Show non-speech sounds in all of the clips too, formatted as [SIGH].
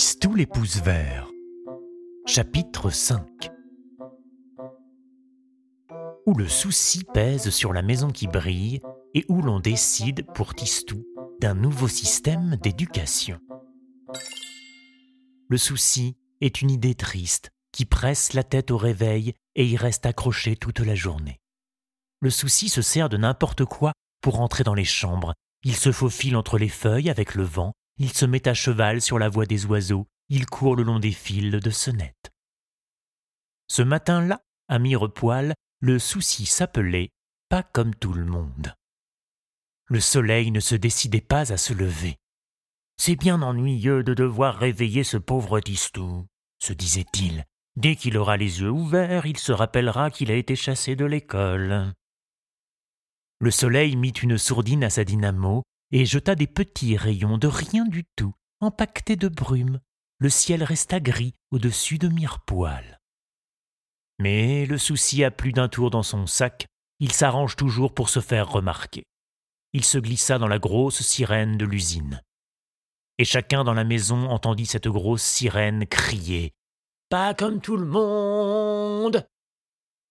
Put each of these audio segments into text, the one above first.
Tistou les pouces. Chapitre 5 Où le souci pèse sur la maison qui brille et où l'on décide pour Tistou d'un nouveau système d'éducation. Le souci est une idée triste qui presse la tête au réveil et y reste accroché toute la journée. Le souci se sert de n'importe quoi pour entrer dans les chambres. Il se faufile entre les feuilles avec le vent, il se met à cheval sur la voie des oiseaux, il court le long des fils de sonnette. Ce matin-là, à Mirepoil, le souci s'appelait pas comme tout le monde. Le soleil ne se décidait pas à se lever. C'est bien ennuyeux de devoir réveiller ce pauvre Tistou, se disait-il. Dès qu'il aura les yeux ouverts, il se rappellera qu'il a été chassé de l'école. Le soleil mit une sourdine à sa dynamo et jeta des petits rayons de rien du tout, empaquetés de brume. Le ciel resta gris au-dessus de Mirepoil. Mais le souci a plus d'un tour dans son sac, il s'arrange toujours pour se faire remarquer. Il se glissa dans la grosse sirène de l'usine. Et chacun dans la maison entendit cette grosse sirène crier Pas comme tout le monde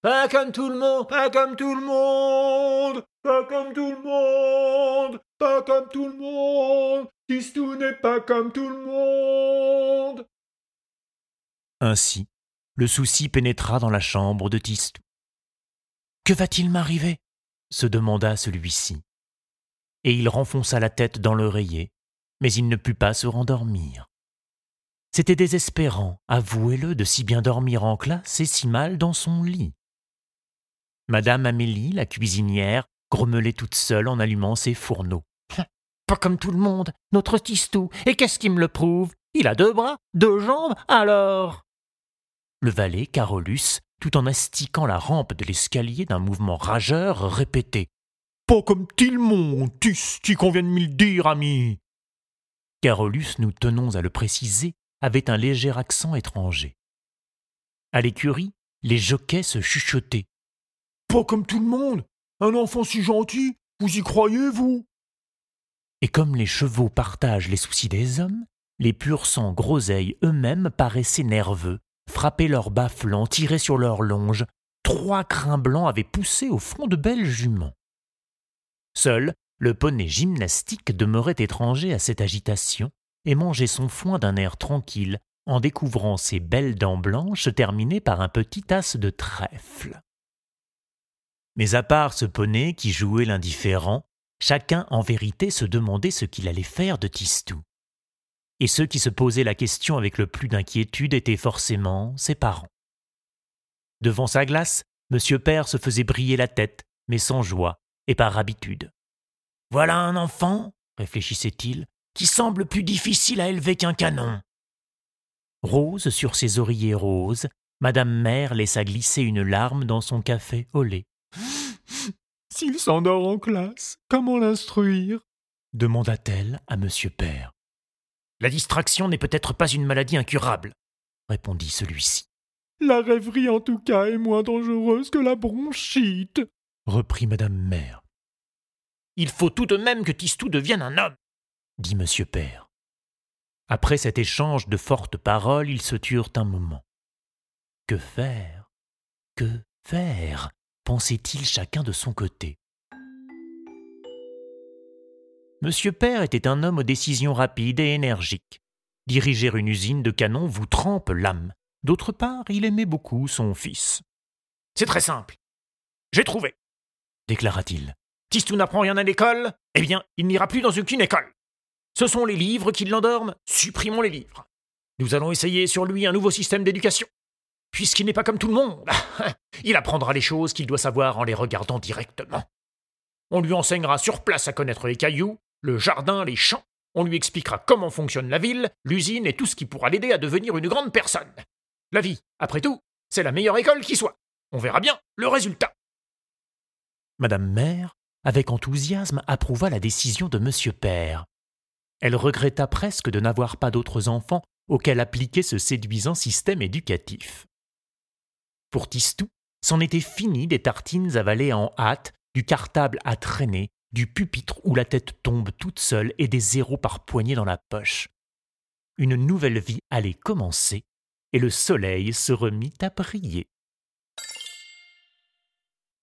pas comme tout le monde, pas comme tout le monde, pas comme tout le monde, pas comme tout le monde, Tistou n'est pas comme tout le monde. Ainsi, le souci pénétra dans la chambre de Tistou. Que va-t-il m'arriver? se demanda celui-ci. Et il renfonça la tête dans l'oreiller, mais il ne put pas se rendormir. C'était désespérant, avouez-le, de si bien dormir en classe et si mal dans son lit. Madame Amélie, la cuisinière, grommelait toute seule en allumant ses fourneaux. Pas comme tout le monde, notre Tistou. Et qu'est-ce qui me le prouve? Il a deux bras, deux jambes, alors? Le valet, Carolus, tout en astiquant la rampe de l'escalier d'un mouvement rageur, répétait Pas comme tout le monde, Tisti qu'on vient de me le dire, ami Carolus, nous tenons à le préciser, avait un léger accent étranger. À l'écurie, les jockeys se chuchotaient pas comme tout le monde. Un enfant si gentil, vous y croyez, vous? Et comme les chevaux partagent les soucis des hommes, les purs sangs groseilles eux-mêmes paraissaient nerveux, frappaient leurs bas flancs, tiraient sur leurs longes. Trois crins blancs avaient poussé au front de belles juments. Seul, le poney gymnastique demeurait étranger à cette agitation et mangeait son foin d'un air tranquille en découvrant ses belles dents blanches terminées par un petit as de trèfle. Mais à part ce poney qui jouait l'indifférent, chacun en vérité se demandait ce qu'il allait faire de Tistou. Et ceux qui se posaient la question avec le plus d'inquiétude étaient forcément ses parents. Devant sa glace, M. Père se faisait briller la tête, mais sans joie et par habitude. Voilà un enfant, réfléchissait-il, qui semble plus difficile à élever qu'un canon. Rose sur ses oreillers roses, Madame Mère laissa glisser une larme dans son café au lait. S'il s'endort en classe, comment l'instruire? demanda-t-elle à Monsieur Père. La distraction n'est peut-être pas une maladie incurable, répondit celui-ci. La rêverie en tout cas est moins dangereuse que la bronchite, reprit Madame Mère. Il faut tout de même que Tistou devienne un homme, dit Monsieur Père. Après cet échange de fortes paroles, ils se turent un moment. Que faire? Que faire? Pensait-il chacun de son côté. Monsieur Père était un homme aux décisions rapides et énergiques. Diriger une usine de canons vous trempe l'âme. D'autre part, il aimait beaucoup son fils. C'est très simple. J'ai trouvé, déclara-t-il. Tistou n'apprend rien à l'école, eh bien, il n'ira plus dans aucune école. Ce sont les livres qui l'endorment, supprimons les livres. Nous allons essayer sur lui un nouveau système d'éducation puisqu'il n'est pas comme tout le monde. [LAUGHS] Il apprendra les choses qu'il doit savoir en les regardant directement. On lui enseignera sur place à connaître les cailloux, le jardin, les champs. On lui expliquera comment fonctionne la ville, l'usine et tout ce qui pourra l'aider à devenir une grande personne. La vie, après tout, c'est la meilleure école qui soit. On verra bien le résultat. Madame Mère, avec enthousiasme, approuva la décision de Monsieur Père. Elle regretta presque de n'avoir pas d'autres enfants auxquels appliquer ce séduisant système éducatif. Pour Tistou, c'en était fini des tartines avalées en hâte, du cartable à traîner, du pupitre où la tête tombe toute seule et des zéros par poignée dans la poche. une nouvelle vie allait commencer, et le soleil se remit à briller.